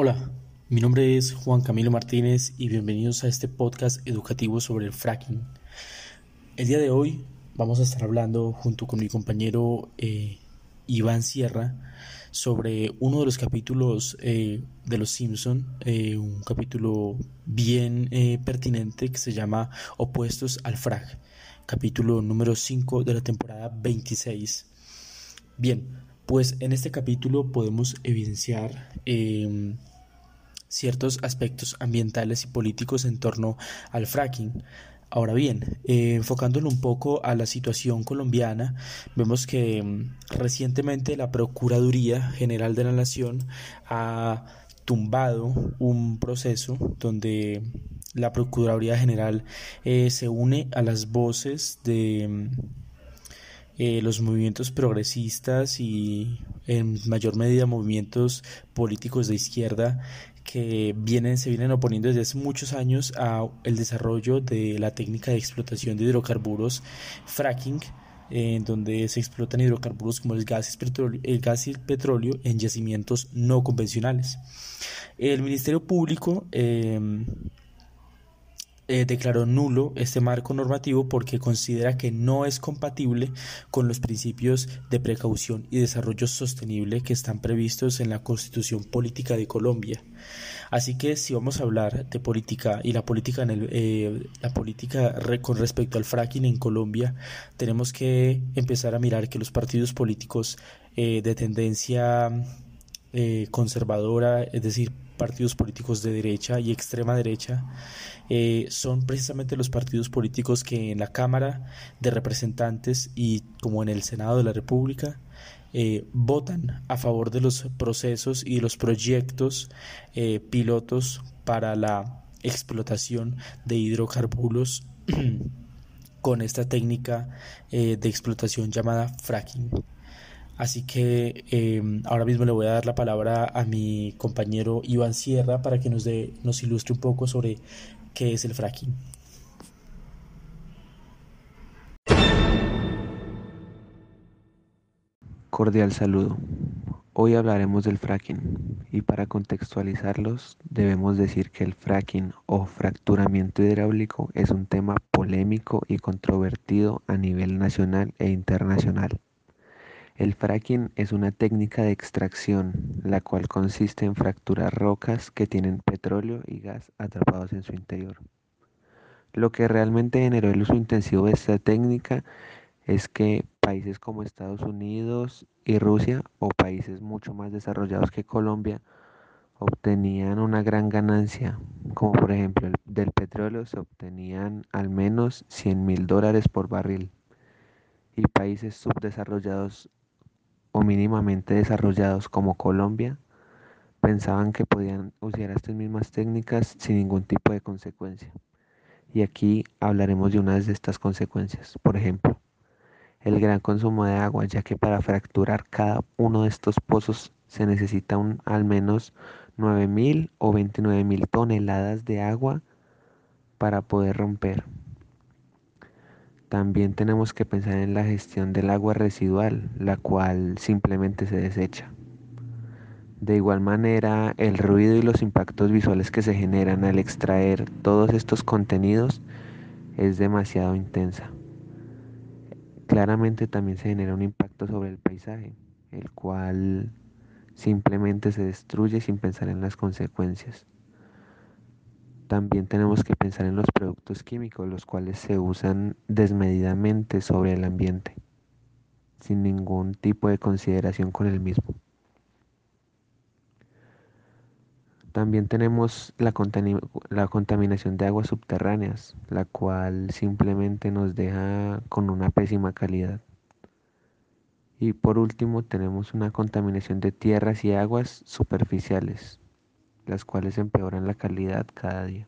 Hola, mi nombre es Juan Camilo Martínez y bienvenidos a este podcast educativo sobre el fracking. El día de hoy vamos a estar hablando junto con mi compañero eh, Iván Sierra sobre uno de los capítulos eh, de Los Simpson, eh, un capítulo bien pertinente que se llama Opuestos al Frag, capítulo número 5 de la temporada 26. Bien, pues en este capítulo podemos evidenciar em, ciertos aspectos ambientales y políticos en torno al fracking. Ahora bien, eh, enfocándolo un poco a la situación colombiana, vemos que mm, recientemente la Procuraduría General de la Nación ha tumbado un proceso donde la Procuraduría General eh, se une a las voces de mm, eh, los movimientos progresistas y en mayor medida movimientos políticos de izquierda que vienen, se vienen oponiendo desde hace muchos años a el desarrollo de la técnica de explotación de hidrocarburos fracking, en donde se explotan hidrocarburos como el gas, y el petróleo en yacimientos no convencionales. El Ministerio Público eh, eh, declaró nulo este marco normativo porque considera que no es compatible con los principios de precaución y desarrollo sostenible que están previstos en la Constitución Política de Colombia. Así que si vamos a hablar de política y la política en el, eh, la política con respecto al fracking en Colombia, tenemos que empezar a mirar que los partidos políticos eh, de tendencia conservadora, es decir, partidos políticos de derecha y extrema derecha eh, son precisamente los partidos políticos que en la Cámara de Representantes y como en el Senado de la República eh, votan a favor de los procesos y los proyectos eh, pilotos para la explotación de hidrocarburos con esta técnica de explotación llamada fracking. Así que em, ahora mismo le voy a dar la palabra a mi compañero Iván Sierra para que nos, dé, nos ilustre un poco sobre qué es el fracking. Cordial saludo. Hoy hablaremos del fracking y para contextualizarlos debemos decir que el fracking o fracturamiento hidráulico es un tema polémico y controvertido a nivel nacional e internacional. El fracking es una técnica de extracción, la cual consiste en fracturar rocas que tienen petróleo y gas atrapados en su interior. Lo que realmente generó el uso intensivo de esta técnica es que países como Estados Unidos y Rusia, o países mucho más desarrollados que Colombia, obtenían una gran ganancia, como por ejemplo del petróleo se obtenían al menos 100 mil dólares por barril, y países subdesarrollados o mínimamente desarrollados como Colombia pensaban que podían usar estas mismas técnicas sin ningún tipo de consecuencia. Y aquí hablaremos de una de estas consecuencias. Por ejemplo, el gran consumo de agua, ya que para fracturar cada uno de estos pozos se necesita un, al menos 9.000 o 29.000 toneladas de agua para poder romper. También tenemos que pensar en la gestión del agua residual, la cual simplemente se desecha. De igual manera, el ruido y los impactos visuales que se generan al extraer todos estos contenidos es demasiado intensa. Claramente también se genera un impacto sobre el paisaje, el cual simplemente se destruye sin pensar en las consecuencias. También tenemos que pensar en los productos químicos, los cuales se usan desmedidamente sobre el ambiente, sin ningún tipo de consideración con el mismo. También tenemos la, la, contaminación de aguas subterráneas, la cual simplemente nos deja con una pésima calidad. Y por último tenemos una contaminación de tierras y aguas superficiales, las cuales empeoran la calidad cada día.